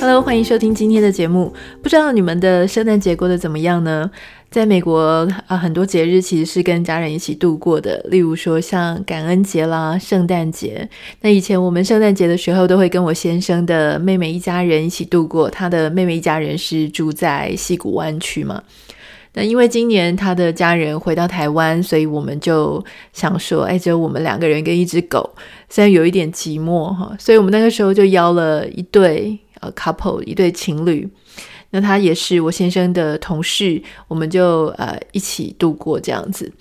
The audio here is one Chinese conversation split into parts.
Hello，欢迎收听今天的节目。不知道你们的圣诞节过得怎么样呢？在美国啊，很多节日其实是跟家人一起度过的，例如说像感恩节啦、圣诞节。那以前我们圣诞节的时候，都会跟我先生的妹妹一家人一起度过。他的妹妹一家人是住在矽谷湾区嘛。那因为今年他的家人回到台湾，所以我们就想说，哎，只有我们两个人跟一只狗，虽然有一点寂寞哈，所以我们那个时候就邀了一对呃 couple，一对情侣。那他也是我先生的同事，我们就呃一起度过这样子。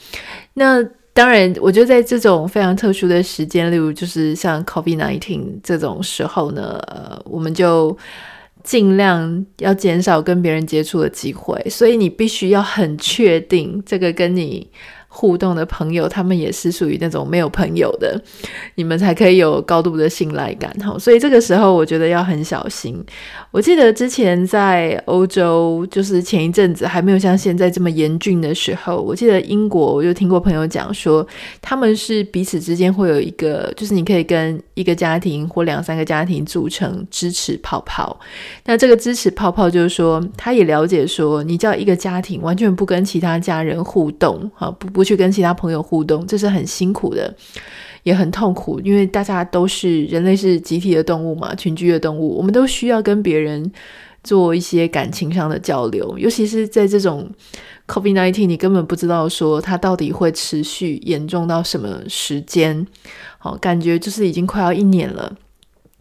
那当然，我觉得在这种非常特殊的时间，例如就是像 COVID-19 这种时候呢，呃，我们就尽量要减少跟别人接触的机会。所以你必须要很确定这个跟你。互动的朋友，他们也是属于那种没有朋友的，你们才可以有高度的信赖感哈。所以这个时候，我觉得要很小心。我记得之前在欧洲，就是前一阵子还没有像现在这么严峻的时候，我记得英国，我就听过朋友讲说，他们是彼此之间会有一个，就是你可以跟一个家庭或两三个家庭组成支持泡泡。那这个支持泡泡就是说，他也了解说，你叫一个家庭完全不跟其他家人互动，哈，不不。不去跟其他朋友互动，这是很辛苦的，也很痛苦，因为大家都是人类，是集体的动物嘛，群居的动物，我们都需要跟别人做一些感情上的交流，尤其是在这种 COVID-19，你根本不知道说它到底会持续严重到什么时间，好，感觉就是已经快要一年了。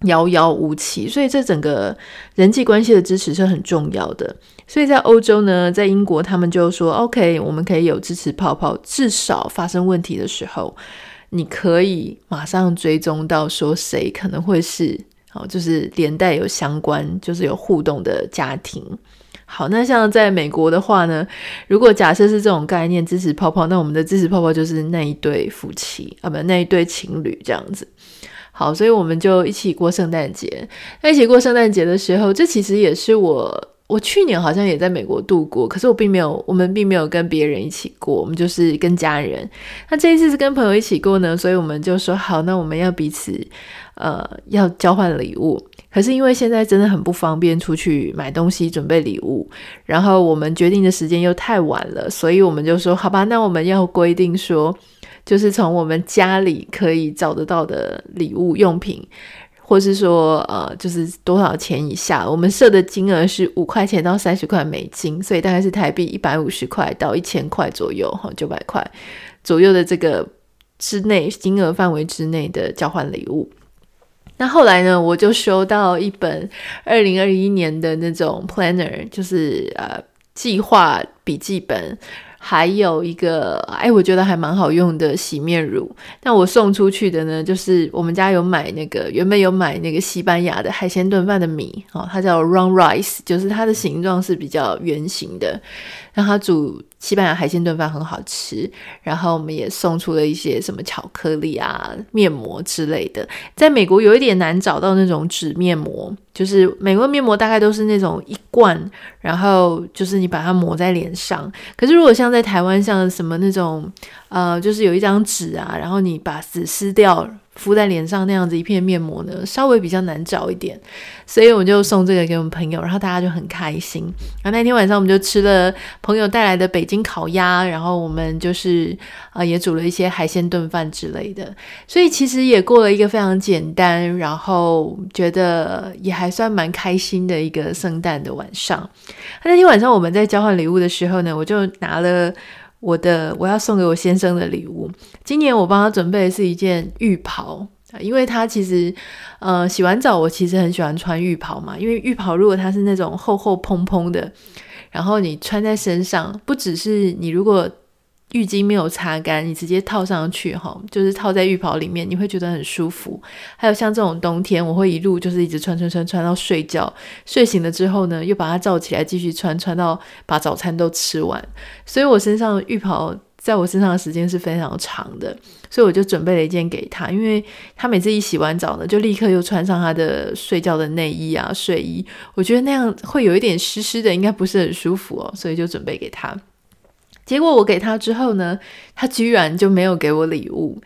遥遥无期，所以这整个人际关系的支持是很重要的。所以在欧洲呢，在英国，他们就说：“OK，我们可以有支持泡泡，至少发生问题的时候，你可以马上追踪到说谁可能会是好，就是连带有相关，就是有互动的家庭。好，那像在美国的话呢，如果假设是这种概念支持泡泡，那我们的支持泡泡就是那一对夫妻啊，不，那一对情侣这样子。”好，所以我们就一起过圣诞节。那一起过圣诞节的时候，这其实也是我，我去年好像也在美国度过，可是我并没有，我们并没有跟别人一起过，我们就是跟家人。那这一次是跟朋友一起过呢，所以我们就说好，那我们要彼此，呃，要交换礼物。可是因为现在真的很不方便出去买东西准备礼物，然后我们决定的时间又太晚了，所以我们就说好吧，那我们要规定说。就是从我们家里可以找得到的礼物用品，或是说呃，就是多少钱以下，我们设的金额是五块钱到三十块美金，所以大概是台币一百五十块到一千块左右，哈，九百块左右的这个之内金额范围之内的交换礼物。那后来呢，我就收到一本二零二一年的那种 planner，就是呃计划笔记本。还有一个，哎，我觉得还蛮好用的洗面乳。那我送出去的呢，就是我们家有买那个，原本有买那个西班牙的海鲜炖饭的米，哦，它叫 Round Rice，就是它的形状是比较圆形的，那它煮。西班牙海鲜炖饭很好吃，然后我们也送出了一些什么巧克力啊、面膜之类的。在美国有一点难找到那种纸面膜，就是美国面膜大概都是那种一罐，然后就是你把它抹在脸上。可是如果像在台湾，像什么那种呃，就是有一张纸啊，然后你把纸撕掉。敷在脸上那样子一片面膜呢，稍微比较难找一点，所以我就送这个给我们朋友，然后大家就很开心。然后那天晚上我们就吃了朋友带来的北京烤鸭，然后我们就是啊、呃、也煮了一些海鲜炖饭之类的，所以其实也过了一个非常简单，然后觉得也还算蛮开心的一个圣诞的晚上。那天晚上我们在交换礼物的时候呢，我就拿了。我的我要送给我先生的礼物，今年我帮他准备的是一件浴袍，因为他其实，呃，洗完澡我其实很喜欢穿浴袍嘛，因为浴袍如果它是那种厚厚蓬蓬的，然后你穿在身上，不只是你如果。浴巾没有擦干，你直接套上去哈，就是套在浴袍里面，你会觉得很舒服。还有像这种冬天，我会一路就是一直穿穿穿穿到睡觉，睡醒了之后呢，又把它罩起来继续穿，穿到把早餐都吃完。所以我身上浴袍在我身上的时间是非常长的，所以我就准备了一件给他，因为他每次一洗完澡呢，就立刻又穿上他的睡觉的内衣啊、睡衣，我觉得那样会有一点湿湿的，应该不是很舒服哦，所以就准备给他。结果我给他之后呢，他居然就没有给我礼物。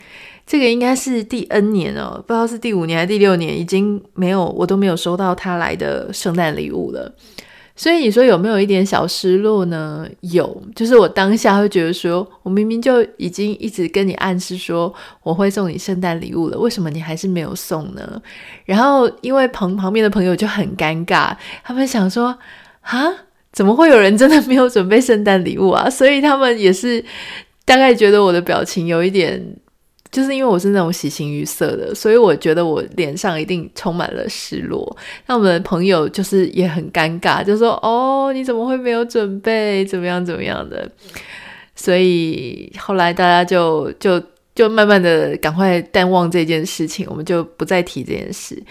这个应该是第 N 年哦，不知道是第五年还是第六年，已经没有，我都没有收到他来的圣诞礼物了。所以你说有没有一点小失落呢？有，就是我当下会觉得说，我明明就已经一直跟你暗示说我会送你圣诞礼物了，为什么你还是没有送呢？然后因为旁旁边的朋友就很尴尬，他们想说啊，怎么会有人真的没有准备圣诞礼物啊？所以他们也是大概觉得我的表情有一点。就是因为我是那种喜形于色的，所以我觉得我脸上一定充满了失落。那我们的朋友就是也很尴尬，就说：“哦，你怎么会没有准备？怎么样怎么样的？”所以后来大家就就就慢慢的赶快淡忘这件事情，我们就不再提这件事。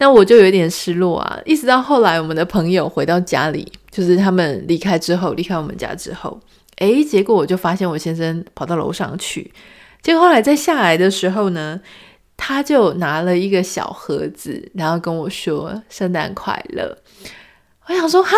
那我就有点失落啊，一直到后来我们的朋友回到家里，就是他们离开之后，离开我们家之后，诶，结果我就发现我先生跑到楼上去。结果后来在下来的时候呢，他就拿了一个小盒子，然后跟我说“圣诞快乐”。我想说哈，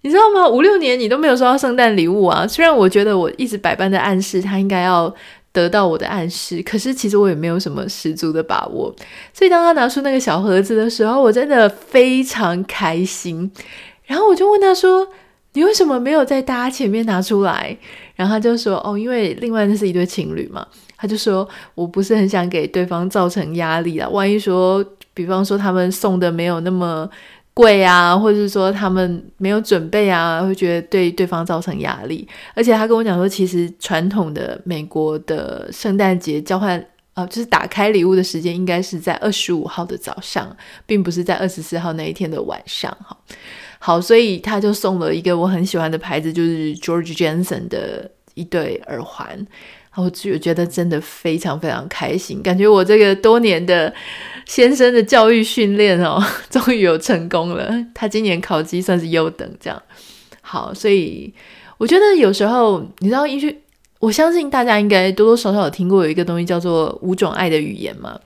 你知道吗？五六年你都没有收到圣诞礼物啊！虽然我觉得我一直百般的暗示他应该要得到我的暗示，可是其实我也没有什么十足的把握。所以当他拿出那个小盒子的时候，我真的非常开心。然后我就问他说：“你为什么没有在大家前面拿出来？”然后他就说：“哦，因为另外那是一对情侣嘛。”他就说：“我不是很想给对方造成压力啦，万一说，比方说他们送的没有那么贵啊，或者是说他们没有准备啊，会觉得对对方造成压力。而且他跟我讲说，其实传统的美国的圣诞节交换啊、就是打开礼物的时间应该是在二十五号的早上，并不是在二十四号那一天的晚上。哈。”好，所以他就送了一个我很喜欢的牌子，就是 George Jensen 的一对耳环。我觉觉得真的非常非常开心，感觉我这个多年的先生的教育训练哦，终于有成功了。他今年考级算是优等，这样。好，所以我觉得有时候你知道，一句我相信大家应该多多少少有听过有一个东西叫做五种爱的语言嘛。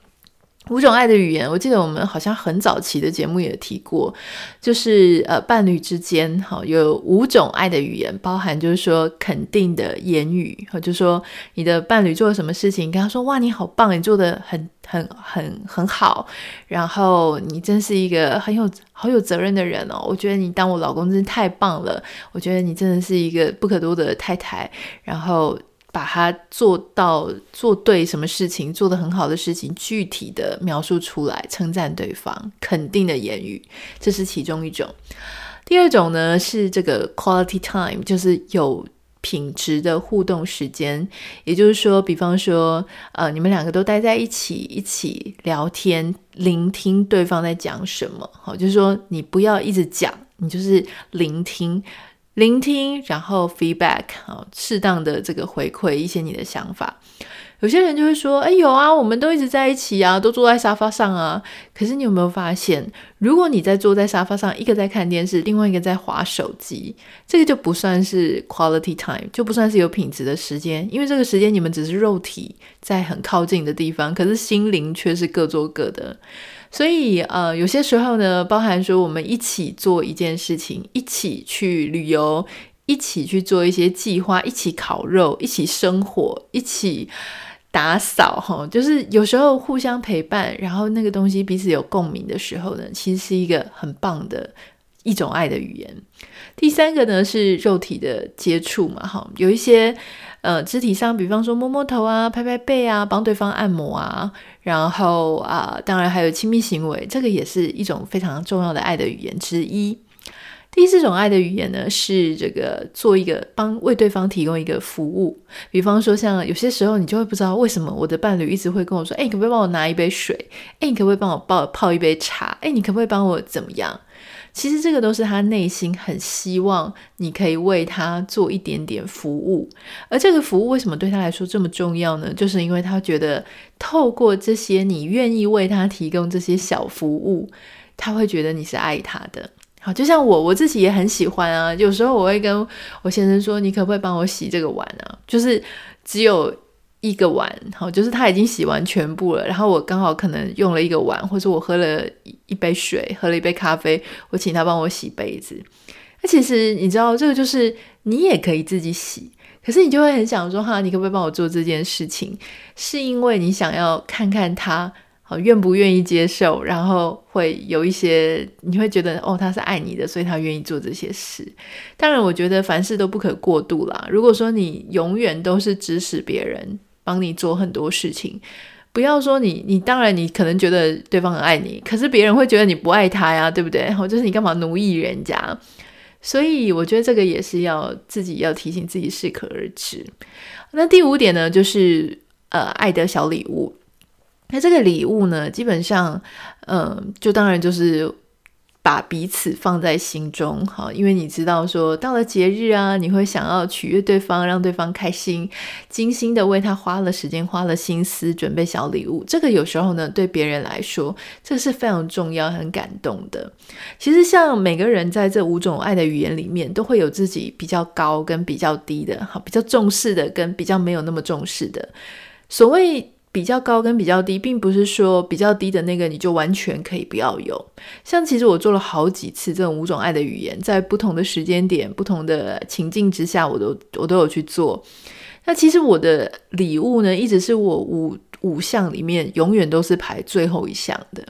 五种爱的语言，我记得我们好像很早期的节目也提过，就是呃，伴侣之间哈有五种爱的语言，包含就是说肯定的言语，或就说你的伴侣做了什么事情，跟他说哇，你好棒，你做的很很很很好，然后你真是一个很有好有责任的人哦，我觉得你当我老公真是太棒了，我觉得你真的是一个不可多得的太太，然后。把它做到做对什么事情，做得很好的事情，具体的描述出来，称赞对方，肯定的言语，这是其中一种。第二种呢是这个 quality time，就是有品质的互动时间。也就是说，比方说，呃，你们两个都待在一起，一起聊天，聆听对方在讲什么。好，就是说，你不要一直讲，你就是聆听。聆听，然后 feedback 啊，适当的这个回馈一些你的想法。有些人就会说：“哎，有啊，我们都一直在一起啊，都坐在沙发上啊。”可是你有没有发现，如果你在坐在沙发上，一个在看电视，另外一个在滑手机，这个就不算是 quality time，就不算是有品质的时间，因为这个时间你们只是肉体在很靠近的地方，可是心灵却是各做各的。所以，呃，有些时候呢，包含说我们一起做一件事情，一起去旅游，一起去做一些计划，一起烤肉，一起生火，一起打扫，哈，就是有时候互相陪伴，然后那个东西彼此有共鸣的时候呢，其实是一个很棒的一种爱的语言。第三个呢是肉体的接触嘛，哈，有一些。呃，肢体上，比方说摸摸头啊、拍拍背啊、帮对方按摩啊，然后啊、当然还有亲密行为，这个也是一种非常重要的爱的语言之一。第四种爱的语言呢，是这个做一个帮为对方提供一个服务，比方说像有些时候你就会不知道为什么我的伴侣一直会跟我说，哎，你可不可以帮我拿一杯水？哎，你可不可以帮我泡泡一杯茶？哎，你可不可以帮我怎么样？其实这个都是他内心很希望你可以为他做一点点服务，而这个服务为什么对他来说这么重要呢？就是因为他觉得透过这些你愿意为他提供这些小服务，他会觉得你是爱他的。好，就像我我自己也很喜欢啊。有时候我会跟我先生说：“你可不可以帮我洗这个碗啊？”就是只有一个碗，好，就是他已经洗完全部了。然后我刚好可能用了一个碗，或者我喝了一杯水，喝了一杯咖啡，我请他帮我洗杯子。那其实你知道，这个就是你也可以自己洗，可是你就会很想说：“哈，你可不可以帮我做这件事情？”是因为你想要看看他。好，愿不愿意接受？然后会有一些，你会觉得哦，他是爱你的，所以他愿意做这些事。当然，我觉得凡事都不可过度啦。如果说你永远都是指使别人帮你做很多事情，不要说你，你当然你可能觉得对方很爱你，可是别人会觉得你不爱他呀，对不对？然后就是你干嘛奴役人家？所以我觉得这个也是要自己要提醒自己适可而止。那第五点呢，就是呃，爱的小礼物。那这个礼物呢，基本上，嗯，就当然就是把彼此放在心中，好，因为你知道说到了节日啊，你会想要取悦对方，让对方开心，精心的为他花了时间、花了心思准备小礼物。这个有时候呢，对别人来说，这是非常重要、很感动的。其实，像每个人在这五种爱的语言里面，都会有自己比较高跟比较低的，好，比较重视的跟比较没有那么重视的，所谓。比较高跟比较低，并不是说比较低的那个你就完全可以不要有。像其实我做了好几次这种五种爱的语言，在不同的时间点、不同的情境之下，我都我都有去做。那其实我的礼物呢，一直是我五五项里面永远都是排最后一项的。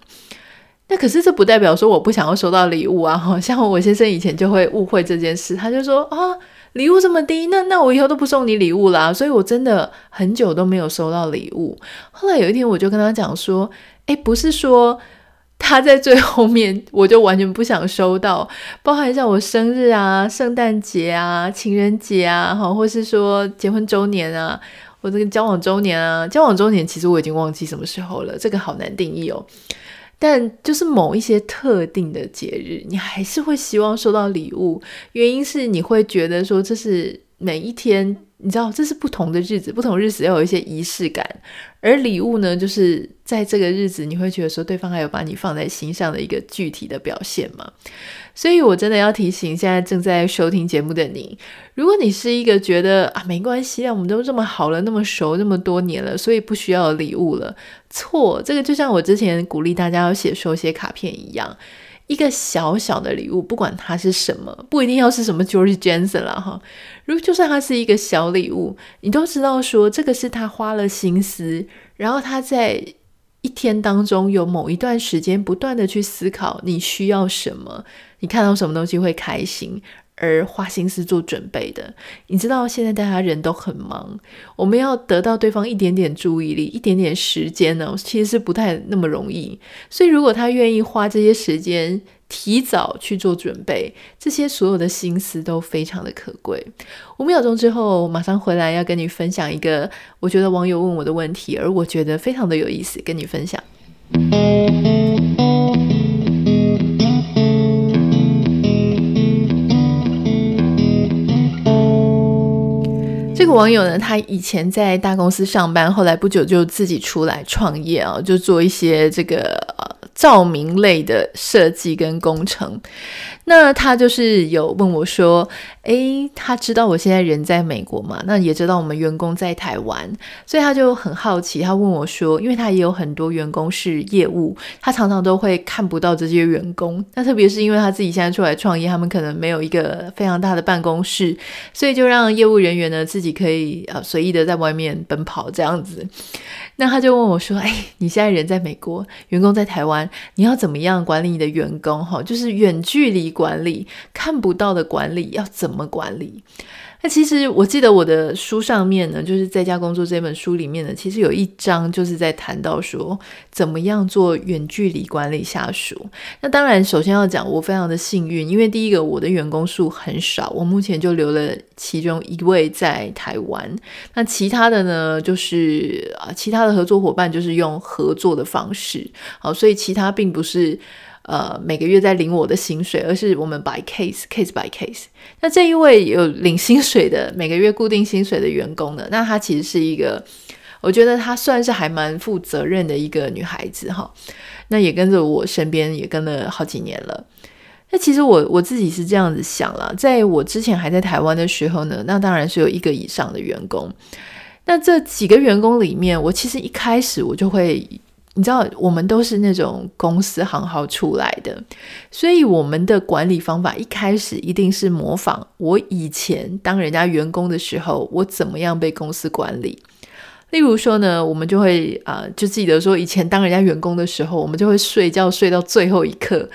那可是这不代表说我不想要收到礼物啊！好像我先生以前就会误会这件事，他就说啊。礼物这么低，那那我以后都不送你礼物啦。所以我真的很久都没有收到礼物。后来有一天，我就跟他讲说：“诶，不是说他在最后面，我就完全不想收到，包含像我生日啊、圣诞节啊、情人节啊，好，或是说结婚周年啊，或这个交往周年啊，交往周年其实我已经忘记什么时候了，这个好难定义哦。”但就是某一些特定的节日，你还是会希望收到礼物，原因是你会觉得说，这是每一天，你知道这是不同的日子，不同日子要有一些仪式感，而礼物呢，就是在这个日子，你会觉得说对方还有把你放在心上的一个具体的表现嘛。所以，我真的要提醒现在正在收听节目的你，如果你是一个觉得啊没关系啊，我们都这么好了，那么熟，那么多年了，所以不需要礼物了。错，这个就像我之前鼓励大家要写手写卡片一样，一个小小的礼物，不管它是什么，不一定要是什么 George Jensen 啦哈。如果就算它是一个小礼物，你都知道说这个是他花了心思，然后他在。一天当中有某一段时间，不断的去思考你需要什么，你看到什么东西会开心，而花心思做准备的。你知道现在大家人都很忙，我们要得到对方一点点注意力、一点点时间呢，其实是不太那么容易。所以如果他愿意花这些时间，提早去做准备，这些所有的心思都非常的可贵。五秒钟之后，马上回来要跟你分享一个我觉得网友问我的问题，而我觉得非常的有意思，跟你分享。网友呢，他以前在大公司上班，后来不久就自己出来创业啊，就做一些这个。照明类的设计跟工程，那他就是有问我说：“诶，他知道我现在人在美国嘛？那也知道我们员工在台湾，所以他就很好奇。他问我说，因为他也有很多员工是业务，他常常都会看不到这些员工。那特别是因为他自己现在出来创业，他们可能没有一个非常大的办公室，所以就让业务人员呢自己可以呃随意的在外面奔跑这样子。那他就问我说：“诶，你现在人在美国，员工在台湾。”你要怎么样管理你的员工？哈，就是远距离管理，看不到的管理要怎么管理？那其实我记得我的书上面呢，就是在家工作这本书里面呢，其实有一章就是在谈到说怎么样做远距离管理下属。那当然，首先要讲我非常的幸运，因为第一个我的员工数很少，我目前就留了其中一位在台湾。那其他的呢，就是啊，其他的合作伙伴就是用合作的方式，好，所以其他并不是。呃，每个月在领我的薪水，而是我们 by case case by case。那这一位有领薪水的，每个月固定薪水的员工呢？那她其实是一个，我觉得她算是还蛮负责任的一个女孩子哈。那也跟着我身边也跟了好几年了。那其实我我自己是这样子想了，在我之前还在台湾的时候呢，那当然是有一个以上的员工。那这几个员工里面，我其实一开始我就会，你知道，我们都是那种公司行号出来的，所以我们的管理方法一开始一定是模仿我以前当人家员工的时候，我怎么样被公司管理。例如说呢，我们就会啊、就记得说以前当人家员工的时候，我们就会睡觉睡到最后一刻，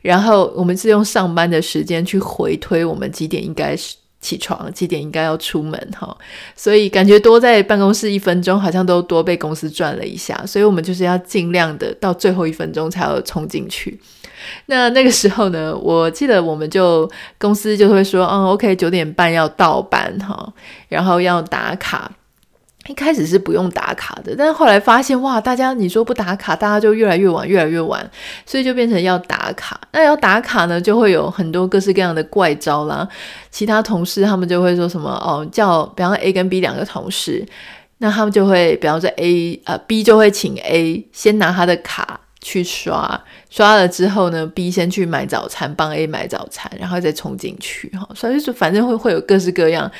然后我们是用上班的时间去回推我们几点应该是。起床几点应该要出门哈，所以感觉多在办公室一分钟，好像都多被公司赚了一下，所以我们就是要尽量的到最后一分钟才要冲进去。那那个时候呢，我记得我们就公司就会说，嗯，OK，九点半要到班哈，然后要打卡。一开始是不用打卡的，但是后来发现哇，大家你说不打卡，大家就越来越晚，越来越晚，所以就变成要打卡。那要打卡呢，就会有很多各式各样的怪招啦。其他同事他们就会说什么哦，叫比方 A 跟 B 两个同事，那他们就会比方说 A 呃 B 就会请 A 先拿他的卡。去刷刷了之后呢，B 先去买早餐，帮 A 买早餐，然后再冲进去哈。所以就，反正会会有各式各样，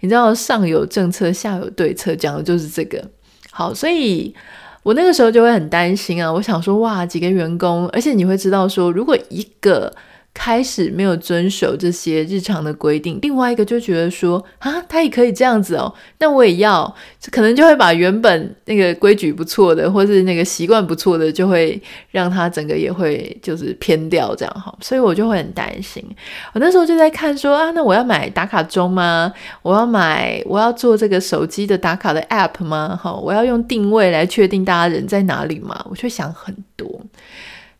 你知道上有政策，下有对策，讲的就是这个。好，所以我那个时候就会很担心啊。我想说，哇，几个员工，而且你会知道说，如果一个。开始没有遵守这些日常的规定，另外一个就觉得说啊，他也可以这样子哦，那我也要，可能就会把原本那个规矩不错的，或是那个习惯不错的，就会让他整个也会就是偏掉这样哈，所以我就会很担心。我那时候就在看说啊，那我要买打卡钟吗？我要买，我要做这个手机的打卡的 app 吗？哈，我要用定位来确定大家人在哪里吗？我就想很多。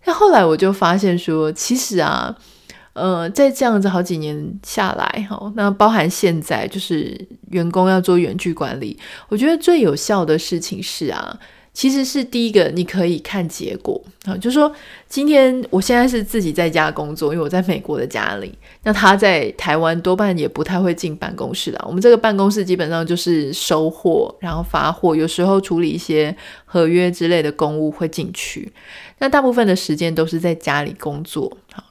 那后来我就发现说，其实啊，呃，在这样子好几年下来，哈，那包含现在就是员工要做远距管理，我觉得最有效的事情是啊。其实是第一个，你可以看结果啊，就是说今天我现在是自己在家工作，因为我在美国的家里。那他在台湾多半也不太会进办公室了。我们这个办公室基本上就是收货，然后发货，有时候处理一些合约之类的公务会进去。那大部分的时间都是在家里工作。好，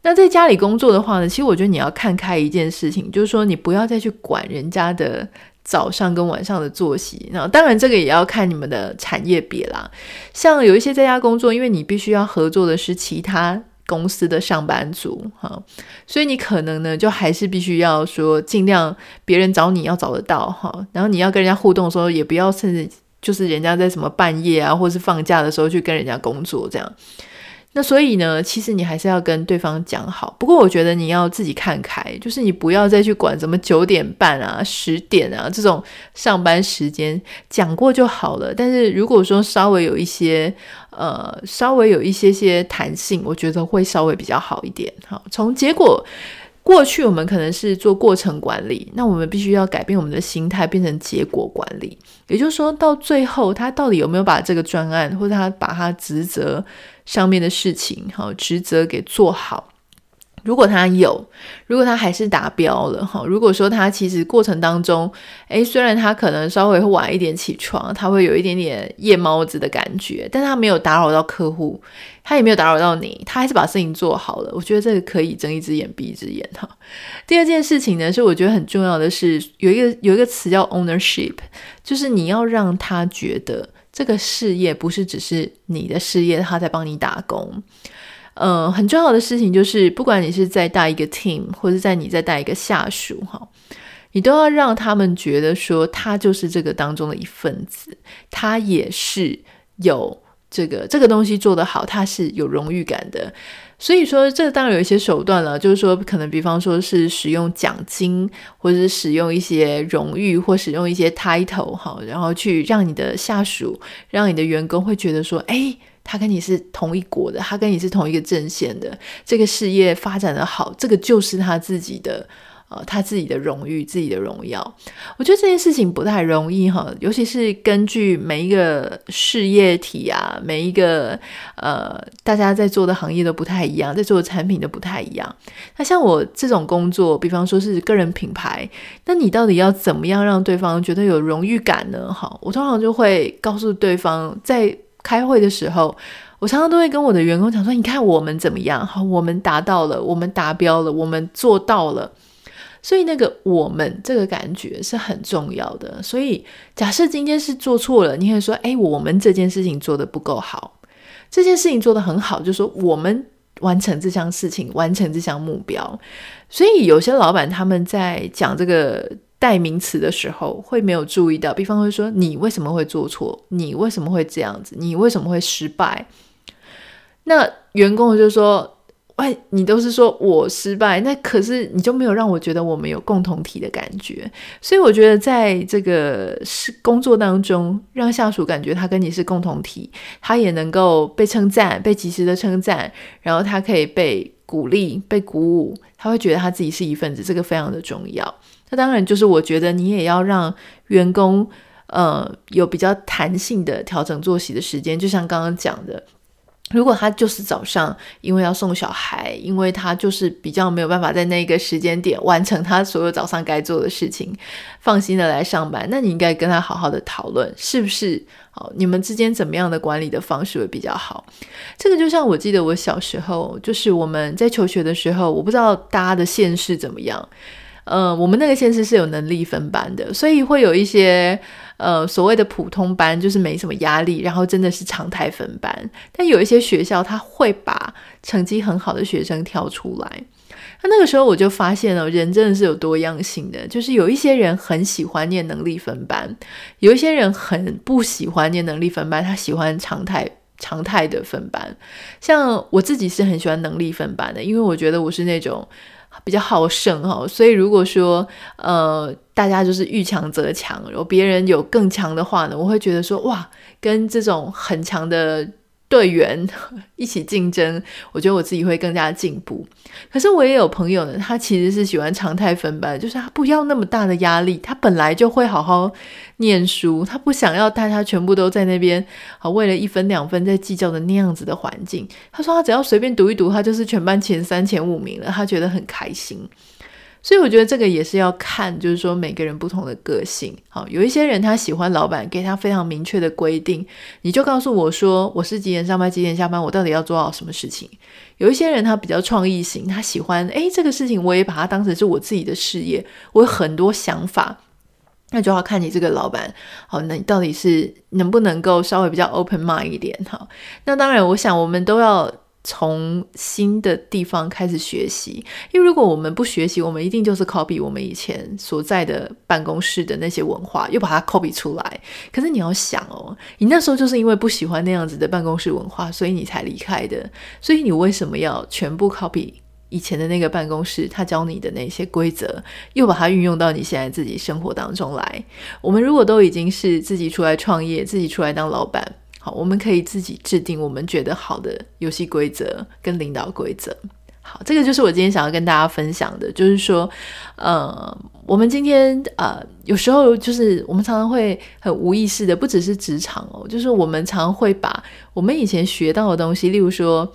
那在家里工作的话呢，其实我觉得你要看开一件事情，就是说你不要再去管人家的。早上跟晚上的作息，那当然这个也要看你们的产业别啦。像有一些在家工作，因为你必须要合作的是其他公司的上班族哈，所以你可能呢就还是必须要说尽量别人找你要找得到哈，然后你要跟人家互动的时候，也不要甚至就是人家在什么半夜啊，或是放假的时候去跟人家工作这样。那所以呢，其实你还是要跟对方讲好。不过我觉得你要自己看开，就是你不要再去管什么九点半啊、十点啊这种上班时间，讲过就好了。但是如果说稍微有一些呃，稍微有一些些弹性，我觉得会稍微比较好一点。好，从结果。过去我们可能是做过程管理，那我们必须要改变我们的心态，变成结果管理。也就是说，到最后他到底有没有把这个专案，或者他把他职责上面的事情，好，职责给做好。如果他有，如果他还是达标了哈，如果说他其实过程当中，诶，虽然他可能稍微会晚一点起床，他会有一点点夜猫子的感觉，但他没有打扰到客户，他也没有打扰到你，他还是把事情做好了。我觉得这个可以睁一只眼闭一只眼哈。第二件事情呢，是我觉得很重要的是有一个有一个词叫 ownership，就是你要让他觉得这个事业不是只是你的事业，他在帮你打工。呃，很重要的事情就是，不管你是在带一个 team，或者在你在带一个下属，哈，你都要让他们觉得说，他就是这个当中的一份子，他也是有这个这个东西做得好，他是有荣誉感的。所以说，这当然有一些手段了，就是说，可能比方说是使用奖金，或者是使用一些荣誉，或使用一些 title，哈，然后去让你的下属，让你的员工会觉得说，哎。他跟你是同一国的，他跟你是同一个阵线的，这个事业发展得好，这个就是他自己的，呃，他自己的荣誉，自己的荣耀。我觉得这件事情不太容易哈，尤其是根据每一个事业体啊，每一个呃，大家在做的行业都不太一样，在做的产品都不太一样。那像我这种工作，比方说是个人品牌，那你到底要怎么样让对方觉得有荣誉感呢？哈，我通常就会告诉对方在。开会的时候，我常常都会跟我的员工讲说：“你看我们怎么样？好，我们达到了，我们达标了，我们做到了。”所以那个“我们”这个感觉是很重要的。所以假设今天是做错了，你会说：“哎，我们这件事情做得不够好，这件事情做得很好。”就说我们完成这项事情，完成这项目标。所以有些老板他们在讲这个。代名词的时候会没有注意到，比方会说，你为什么会做错？你为什么会这样子？你为什么会失败？那员工就说：“喂，你都是说我失败，那可是你就没有让我觉得我们有共同体的感觉。”所以我觉得在这个是工作当中，让下属感觉他跟你是共同体，他也能够被称赞，被及时的称赞，然后他可以被鼓励、被鼓舞，他会觉得他自己是一份子，这个非常的重要。那当然，就是我觉得你也要让员工，呃，有比较弹性的调整作息的时间。就像刚刚讲的，如果他就是早上，因为要送小孩，因为他就是比较没有办法在那个时间点完成他所有早上该做的事情，放心的来上班，那你应该跟他好好的讨论，是不是？好，你们之间怎么样的管理的方式会比较好？这个就像我记得我小时候，就是我们在求学的时候，我不知道大家的县市怎么样。呃，我们那个县市是有能力分班的，所以会有一些呃所谓的普通班，就是没什么压力，然后真的是常态分班。但有一些学校，他会把成绩很好的学生挑出来。那那个时候我就发现了，人真的是有多样性的，就是有一些人很喜欢念能力分班，有一些人很不喜欢念能力分班，他喜欢常态常态的分班。像我自己是很喜欢能力分班的，因为我觉得我是那种。比较好胜哈，所以如果说呃大家就是遇强则强，然后别人有更强的话呢，我会觉得说哇，跟这种很强的。队员 一起竞争，我觉得我自己会更加进步。可是我也有朋友呢，他其实是喜欢常态分班，就是他不要那么大的压力，他本来就会好好念书，他不想要大家全部都在那边好为了一分两分在计较的那样子的环境。他说他只要随便读一读，他就是全班前三前五名了，他觉得很开心。所以我觉得这个也是要看，就是说每个人不同的个性。好，有一些人他喜欢老板给他非常明确的规定，你就告诉我说我是几点上班几点下班，我到底要做好什么事情。有一些人他比较创意型，他喜欢诶这个事情我也把它当成是我自己的事业，我有很多想法，那就要看你这个老板，好，那你到底是能不能够稍微比较 open mind 一点？好，那当然，我想我们都要。从新的地方开始学习，因为如果我们不学习，我们一定就是 copy 我们以前所在的办公室的那些文化，又把它 copy 出来。可是你要想哦，你那时候就是因为不喜欢那样子的办公室文化，所以你才离开的。所以你为什么要全部 copy 以前的那个办公室他教你的那些规则，又把它运用到你现在自己生活当中来？我们如果都已经是自己出来创业，自己出来当老板。好，我们可以自己制定我们觉得好的游戏规则跟领导规则。好，这个就是我今天想要跟大家分享的，就是说，呃，我们今天呃，有时候就是我们常常会很无意识的，不只是职场哦，就是我们常常会把我们以前学到的东西，例如说。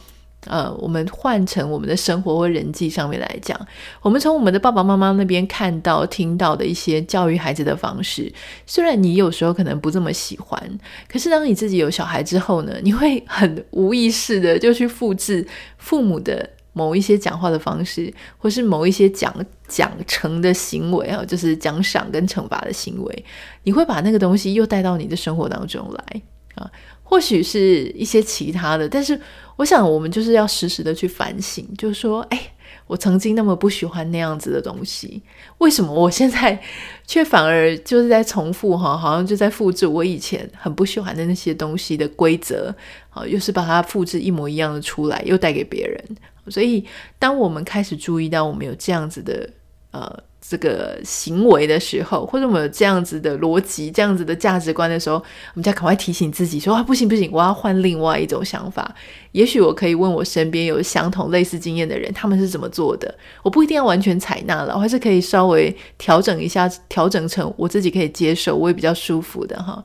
呃，我们换成我们的生活或人际上面来讲，我们从我们的爸爸妈妈那边看到、听到的一些教育孩子的方式，虽然你有时候可能不这么喜欢，可是当你自己有小孩之后呢，你会很无意识的就去复制父母的某一些讲话的方式，或是某一些奖奖惩的行为啊，就是奖赏跟惩罚的行为，你会把那个东西又带到你的生活当中来啊。或许是一些其他的，但是我想我们就是要时时的去反省，就是说，哎，我曾经那么不喜欢那样子的东西，为什么我现在 却反而就是在重复哈，好像就在复制我以前很不喜欢的那些东西的规则，好，又是把它复制一模一样的出来，又带给别人。所以，当我们开始注意到我们有这样子的，呃。这个行为的时候，或者我们有这样子的逻辑、这样子的价值观的时候，我们就要赶快提醒自己说：“啊，不行不行，我要换另外一种想法。也许我可以问我身边有相同类似经验的人，他们是怎么做的？我不一定要完全采纳了，我还是可以稍微调整一下，调整成我自己可以接受，我也比较舒服的哈。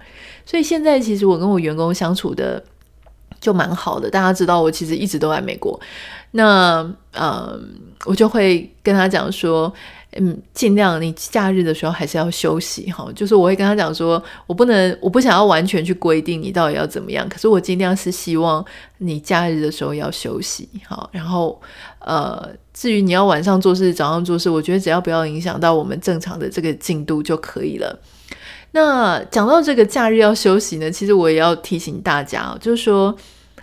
所以现在其实我跟我员工相处的就蛮好的，大家知道我其实一直都在美国，那嗯，我就会跟他讲说。嗯，尽量你假日的时候还是要休息哈。就是我会跟他讲说，我不能，我不想要完全去规定你到底要怎么样，可是我尽量是希望你假日的时候要休息好。然后，呃，至于你要晚上做事、早上做事，我觉得只要不要影响到我们正常的这个进度就可以了。那讲到这个假日要休息呢，其实我也要提醒大家，就是说。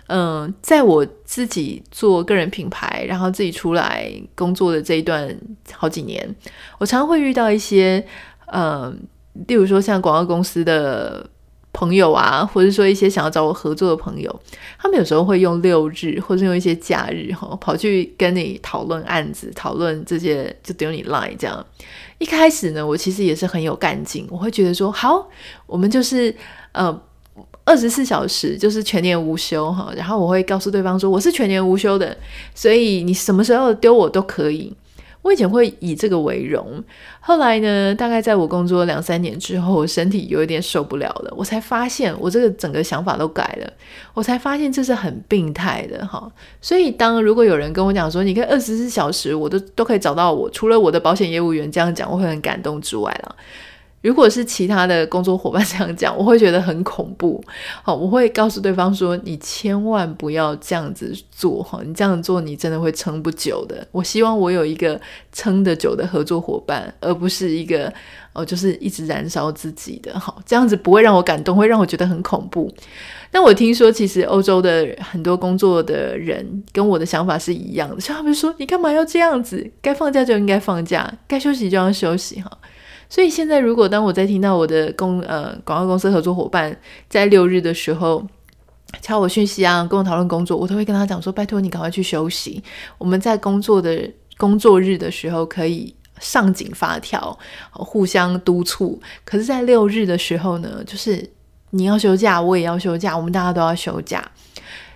嗯，在我自己做个人品牌，然后自己出来工作的这一段好几年，我常常会遇到一些，嗯，例如说像广告公司的朋友啊，或者说一些想要找我合作的朋友，他们有时候会用六日，或者用一些假日，哈，跑去跟你讨论案子，讨论这些，就丢你赖这样。一开始呢，我其实也是很有干劲，我会觉得说，好，我们就是，呃。二十四小时就是全年无休哈，然后我会告诉对方说，我是全年无休的，所以你什么时候丢我都可以。我以前会以这个为荣，后来呢，大概在我工作两三年之后，我身体有一点受不了了，我才发现我这个整个想法都改了，我才发现这是很病态的哈。所以当如果有人跟我讲说，你可以二十四小时我都都可以找到我，除了我的保险业务员这样讲，我会很感动之外了。如果是其他的工作伙伴这样讲，我会觉得很恐怖。好，我会告诉对方说：“你千万不要这样子做哈，你这样做你真的会撑不久的。我希望我有一个撑得久的合作伙伴，而不是一个哦，就是一直燃烧自己的。好，这样子不会让我感动，会让我觉得很恐怖。但我听说，其实欧洲的很多工作的人跟我的想法是一样的，像他们说：你干嘛要这样子？该放假就应该放假，该休息就要休息哈。”所以现在，如果当我在听到我的公呃广告公司合作伙伴在六日的时候敲我讯息啊，跟我讨论工作，我都会跟他讲说：拜托你赶快去休息。我们在工作的工作日的时候可以上紧发条，互相督促。可是，在六日的时候呢，就是你要休假，我也要休假，我们大家都要休假。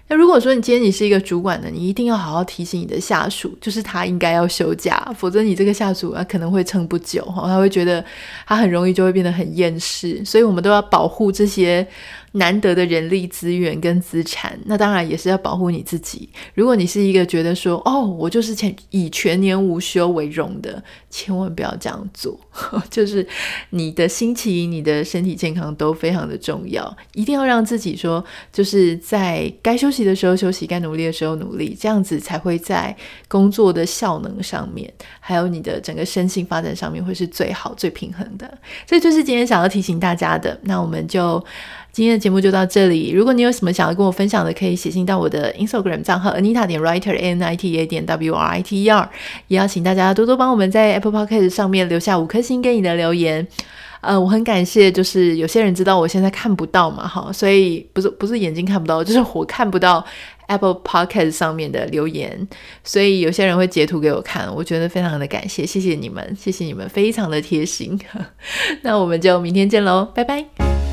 那如果说你今天你是一个主管呢，你一定要好好提醒你的下属，就是他应该要休假，否则你这个下属啊可能会撑不久哈，他会觉得他很容易就会变得很厌世，所以我们都要保护这些。难得的人力资源跟资产，那当然也是要保护你自己。如果你是一个觉得说，哦，我就是全以全年无休为荣的，千万不要这样做。就是你的心情、你的身体健康都非常的重要，一定要让自己说，就是在该休息的时候休息，该努力的时候努力，这样子才会在工作的效能上面，还有你的整个身心发展上面会是最好、最平衡的。这就是今天想要提醒大家的。那我们就。今天的节目就到这里。如果你有什么想要跟我分享的，可以写信到我的 Instagram 账号 Anita 点 Writer A N I T A 点 W R I T E R。也要请大家多多帮我们在 Apple Podcast 上面留下五颗星给你的留言。呃，我很感谢，就是有些人知道我现在看不到嘛，哈，所以不是不是眼睛看不到，就是我看不到 Apple Podcast 上面的留言，所以有些人会截图给我看，我觉得非常的感谢，谢谢你们，谢谢你们，非常的贴心。那我们就明天见喽，拜拜。